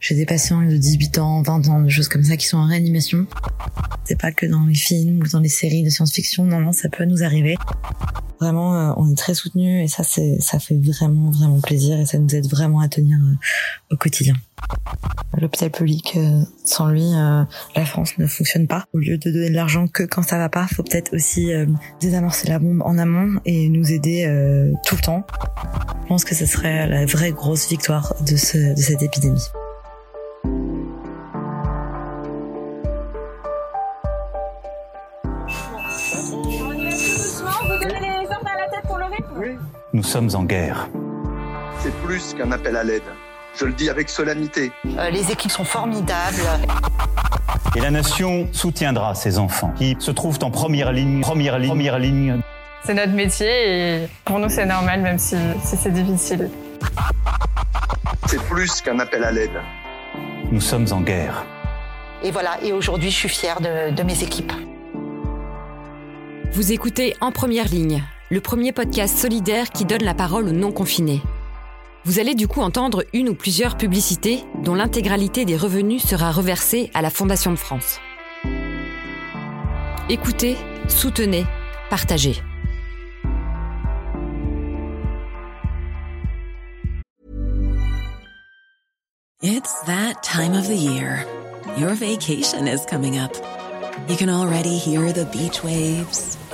J'ai des patients de 18 ans, 20 ans, des choses comme ça qui sont en réanimation. C'est pas que dans les films ou dans les séries de science-fiction, non, non, ça peut nous arriver. Vraiment, euh, on est très soutenus et ça, ça fait vraiment, vraiment plaisir et ça nous aide vraiment à tenir euh, au quotidien. L'hôpital public, euh, sans lui, la France ne fonctionne pas. Au lieu de donner de l'argent que quand ça va pas, faut peut-être aussi désamorcer la bombe en amont et nous aider tout le temps. Je pense que ce serait la vraie grosse victoire de, ce, de cette épidémie. Nous sommes en guerre. C'est plus qu'un appel à l'aide. Je le dis avec solennité. Euh, les équipes sont formidables. Et la nation soutiendra ces enfants qui se trouvent en première ligne, première ligne, première ligne. C'est notre métier et pour nous c'est normal même si, c'est difficile. C'est plus qu'un appel à l'aide. Nous sommes en guerre. Et voilà, et aujourd'hui je suis fière de, de mes équipes. Vous écoutez En Première Ligne, le premier podcast solidaire qui donne la parole aux non-confinés. Vous allez du coup entendre une ou plusieurs publicités dont l'intégralité des revenus sera reversée à la Fondation de France. Écoutez, soutenez, partagez. It's that time of the year. Your vacation is coming up. You can already hear the beach waves.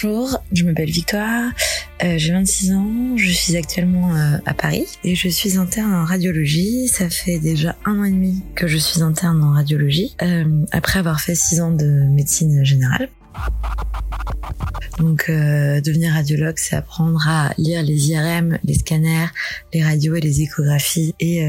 Bonjour, je m'appelle Victoire, euh, j'ai 26 ans, je suis actuellement euh, à Paris et je suis interne en radiologie. Ça fait déjà un an et demi que je suis interne en radiologie, euh, après avoir fait 6 ans de médecine générale. Donc devenir radiologue, c'est apprendre à lire les IRM, les scanners, les radios et les échographies et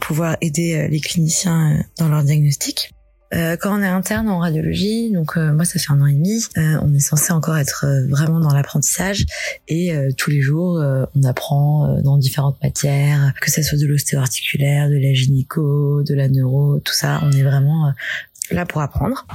pouvoir aider les cliniciens dans leur diagnostic. Euh, quand on est interne en radiologie, donc euh, moi ça fait un an et demi, euh, on est censé encore être vraiment dans l'apprentissage et tous les jours on apprend dans différentes matières, que ce soit de l'ostéo-articulaire, de la gynéco, de la neuro, tout ça, on est vraiment là pour apprendre.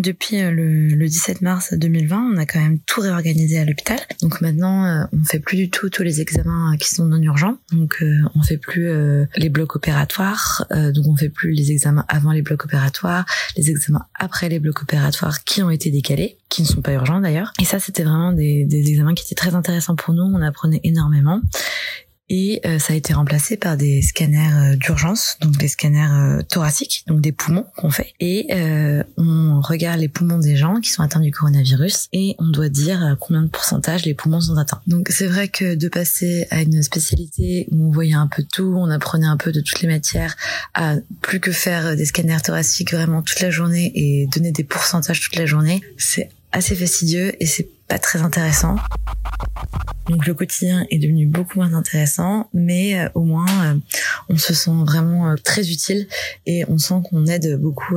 Depuis euh, le, 17 mars 2020, on a quand même tout réorganisé à l'hôpital. Donc maintenant, euh, on fait plus du tout tous les examens qui sont non urgents. Donc on fait plus les blocs opératoires. donc on fait plus les examens avant les blocs opératoires, les examens après les blocs opératoires qui ont été décalés, qui ne sont pas urgents d'ailleurs. Et ça, c'était vraiment des examens qui étaient très intéressants pour nous. On apprenait énormément et euh, ça a été remplacé par des scanners euh, d'urgence, donc des scanners euh, thoraciques, donc des poumons qu'on fait. Et on regarde les poumons des gens qui sont atteints du coronavirus et on doit dire combien de pourcentage les poumons sont atteints. Donc c'est vrai que de passer à une spécialité où on voyait un peu tout, on apprenait un peu de toutes les matières, à plus que faire des scanners thoraciques vraiment toute la journée et donner des pourcentages toute la journée, c'est assez fastidieux et c'est pas très intéressant. Donc le quotidien est devenu beaucoup moins intéressant, mais euh, au moins euh, on se sent vraiment euh, très utile et on sent qu'on aide beaucoup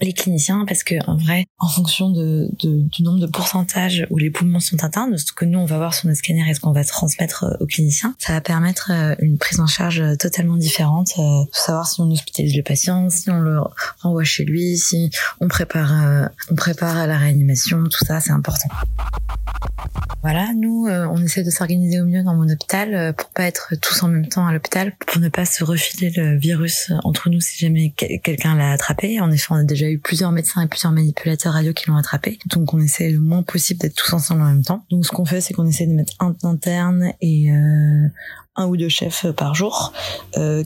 les cliniciens parce que en vrai, en fonction de, du nombre de pourcentages où les poumons sont atteints, de ce que nous on va voir sur nos scanners et ce qu'on va transmettre aux cliniciens, ça va permettre une prise en charge totalement différente, de savoir si on hospitalise le patient, si on le renvoie chez lui, si on prépare on prépare à la réanimation, tout ça c'est important. Voilà, nous, euh, on essaie de s'organiser au mieux dans mon hôpital euh, pour pas être tous en même temps à l'hôpital, pour ne pas se refiler le virus entre nous si jamais quelqu'un l'a attrapé. En effet, on a déjà eu plusieurs médecins et plusieurs manipulateurs radio qui l'ont attrapé, donc on essaie le moins possible d'être tous ensemble en même temps. Donc ce qu'on fait, c'est qu'on essaie de mettre un interne et euh, un ou deux chefs par jour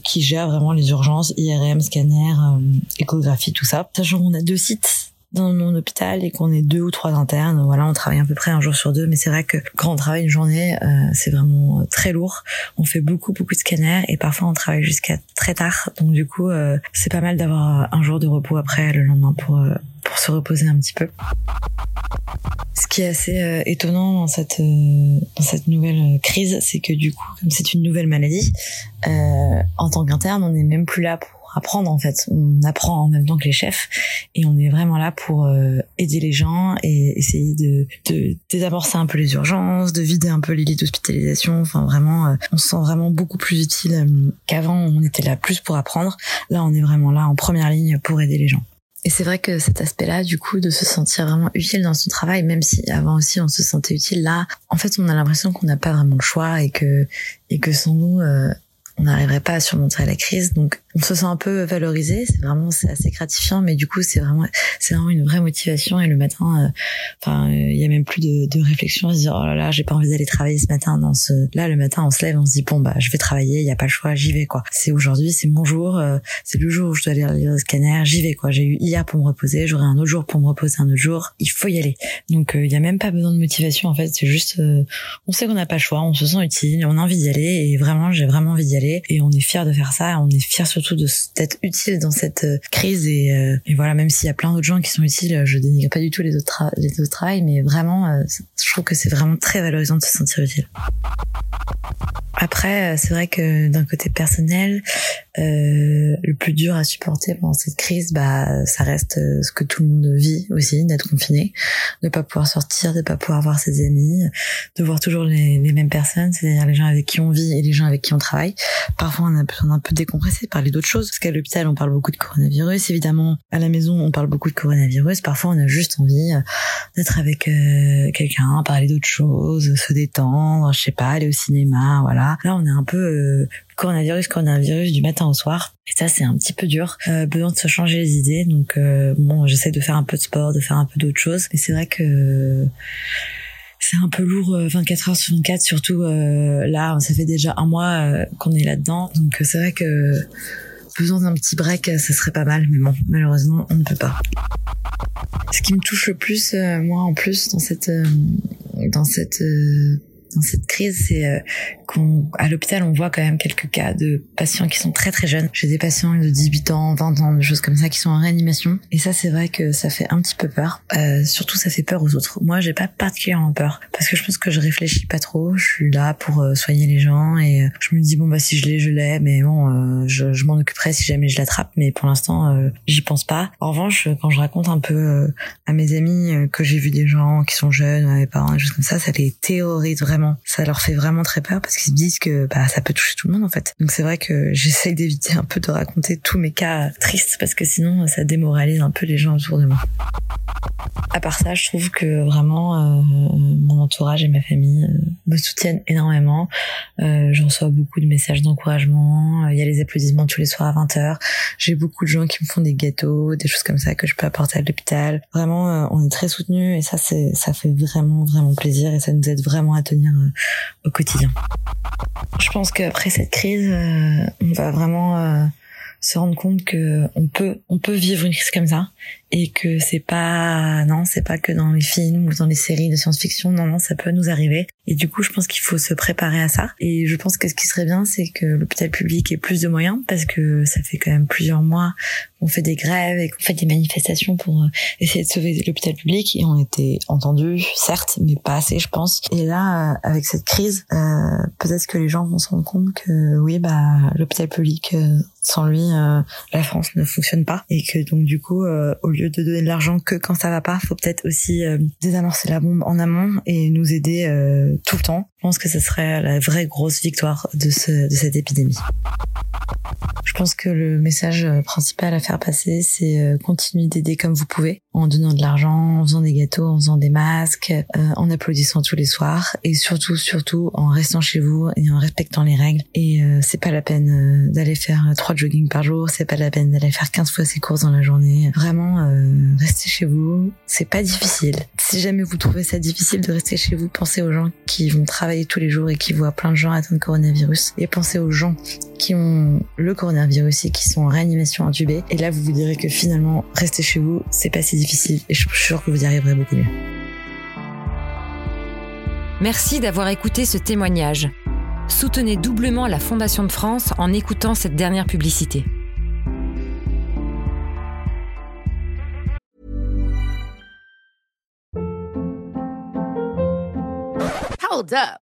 qui gèrent vraiment les urgences, IRM, scanner, échographie, tout ça. Sachant qu'on a deux sites dans mon hôpital et qu'on est deux ou trois internes, voilà, on travaille à peu près un jour sur deux, mais c'est vrai que quand on travaille une journée, euh, c'est vraiment euh, très lourd. On fait beaucoup, beaucoup de scanners et parfois on travaille jusqu'à très tard. Donc du coup, euh, c'est pas mal d'avoir un jour de repos après le lendemain pour pour se reposer un petit peu. Ce qui est assez étonnant dans cette dans cette nouvelle crise, c'est que du coup, comme c'est une nouvelle maladie, en tant qu'interne, on n'est même plus là pour apprendre en fait. On apprend en même temps que les chefs et on est vraiment là pour euh, aider les gens et essayer de, désamorcer un peu les urgences, de vider un peu les lits d'hospitalisation. Enfin vraiment, euh, on se sent vraiment beaucoup plus utile euh, qu'avant. On était là plus pour apprendre. Là, on est vraiment là en première ligne pour aider les gens. Et c'est vrai que cet aspect-là, du coup, de se sentir vraiment utile dans son travail, même si avant aussi on se sentait utile, là, en fait, on a l'impression qu'on n'a pas vraiment le choix et que et que sans nous, on n'arriverait pas à surmonter la crise. Donc on se sent un peu valorisé, c'est vraiment c'est assez gratifiant, mais du coup c'est vraiment c'est vraiment une vraie motivation et le matin, euh, enfin il y a même plus de, de réflexion à se dire oh là là j'ai pas envie d'aller travailler ce matin dans ce là le matin on se lève on se dit bon bah je vais travailler, il y a pas le choix, j'y vais quoi. C'est aujourd'hui c'est mon jour, euh, c'est le jour où je dois aller lire le scanner, j'y vais quoi. J'ai eu hier pour me reposer, j'aurai un autre jour pour me reposer un autre jour, il faut y aller. Donc euh, il y a même pas besoin de motivation en fait, c'est juste on sait qu'on n'a pas le choix, on se sent utile, on a envie d'y aller et vraiment j'ai vraiment envie d'y aller et on est fier de faire ça, on est fier surtout d'être utile dans cette euh, crise et, euh, et voilà même s'il y a plein d'autres gens qui sont utiles, je dénigre pas du tout les autres les autres travails, mais vraiment euh, je trouve que c'est vraiment très valorisant de se sentir utile. Après, c'est vrai que d'un côté personnel, euh, le plus dur à supporter pendant cette crise, bah, ça reste euh, ce que tout le monde vit aussi, d'être confiné, de pas pouvoir sortir, de pas pouvoir voir ses amis, de voir toujours les mêmes personnes, c'est-à-dire les gens avec qui on vit et les gens avec qui on travaille. Parfois, on a besoin d'un peu décompresser, parler d'autres choses, parce qu'à l'hôpital, on parle beaucoup de coronavirus. Évidemment, à la maison, on parle beaucoup de coronavirus. Parfois, on a juste envie euh, d'être avec euh, quelqu'un, parler d'autres choses, se détendre, je sais pas, aller au cinéma, voilà. Là, on est un peu coronavirus, coronavirus du matin au soir. Et ça, c'est un petit peu dur. Euh, besoin de se changer les idées. Donc, euh, bon, j'essaie de faire un peu de sport, de faire un peu d'autres choses. Mais c'est vrai que c'est un peu lourd 24 euh, heures sur 24, surtout euh, là, ça fait déjà un mois euh, qu'on est là-dedans. Donc, c'est vrai que besoin d'un petit break, ça serait pas mal. Mais bon, malheureusement, on ne peut pas. Ce qui me touche le plus, moi, en plus, dans cette... dans cette dans cette crise, c'est euh, qu'à l'hôpital, on voit quand même quelques cas de patients qui sont très très jeunes. J'ai des patients de 18 ans, 20 ans, des choses comme ça qui sont en réanimation. Et ça, c'est vrai que ça fait un petit peu peur. Euh, surtout, ça fait peur aux autres. Moi, j'ai pas particulièrement peur parce que je pense que je réfléchis pas trop. Je suis là pour euh, soigner les gens et euh, je me dis bon bah si je l'ai, je l'ai. Mais bon, je, je m'en occuperai si jamais je l'attrape. Mais pour l'instant, j'y pense pas. En revanche, quand je raconte un peu à mes amis que j'ai vu des gens qui sont jeunes, mes parents, des choses comme ça, ça les terrorise vraiment ça leur fait vraiment très peur parce qu'ils se disent que bah ça peut toucher tout le monde en fait. Donc c'est vrai que j'essaye d'éviter un peu de raconter tous mes cas tristes parce que sinon ça démoralise un peu les gens autour de moi. À part ça, je trouve que vraiment euh, entourage et ma famille euh, me soutiennent énormément. Euh, je reçois beaucoup de messages d'encouragement. Il y a les applaudissements tous les soirs à 20h. J'ai beaucoup de gens qui me font des gâteaux, des choses comme ça que je peux apporter à l'hôpital. Vraiment, on est très soutenus et ça, ça fait vraiment vraiment plaisir et ça nous aide vraiment à tenir au quotidien. Je pense qu'après cette crise, on va vraiment se rendre compte que on peut on peut vivre une crise comme ça et que c'est pas non c'est pas que dans les films ou dans les séries de science-fiction. Non non ça peut nous arriver. Et du coup je pense qu'il faut se préparer à ça. Et je pense que ce qui serait bien c'est que l'hôpital public ait plus de moyens parce que ça fait quand même plusieurs mois qu'on fait des grèves et qu'on fait des manifestations pour euh, essayer de sauver l'hôpital public. Et on était entendus certes mais pas assez je pense. Et là euh, avec cette crise euh, peut-être que les gens vont se rendre compte que oui bah l'hôpital public sans lui la France ne fonctionne pas. Et que donc du coup au lieu de donner de l'argent que quand ça va pas, faut peut-être aussi euh, désamorcer la bombe en amont et nous aider euh, tout le temps. Je pense que ce serait la vraie grosse victoire de, ce, de cette épidémie. Je pense que le message principal à faire passer, c'est euh, continuer d'aider comme vous pouvez, en donnant de l'argent, en faisant des gâteaux, en faisant des masques, en applaudissant tous les soirs, et surtout, surtout, en restant chez vous et en respectant les règles. Et c'est pas la peine d'aller faire trois jogging par jour, c'est pas la peine d'aller faire 15 fois ses courses dans la journée. Vraiment, euh, restez chez vous. C'est pas difficile. Si jamais vous trouvez ça difficile de rester chez vous, pensez aux gens qui vont travailler tous les jours et qui voient plein de gens attendre le coronavirus. Et pensez aux gens qui ont le coronavirus et qui sont en réanimation intubée. Et là, vous vous direz que finalement, rester chez vous, c'est pas si difficile. Et je suis sûre que vous y arriverez beaucoup mieux. Merci d'avoir écouté ce témoignage. Soutenez doublement la Fondation de France en écoutant cette dernière publicité. Hold up.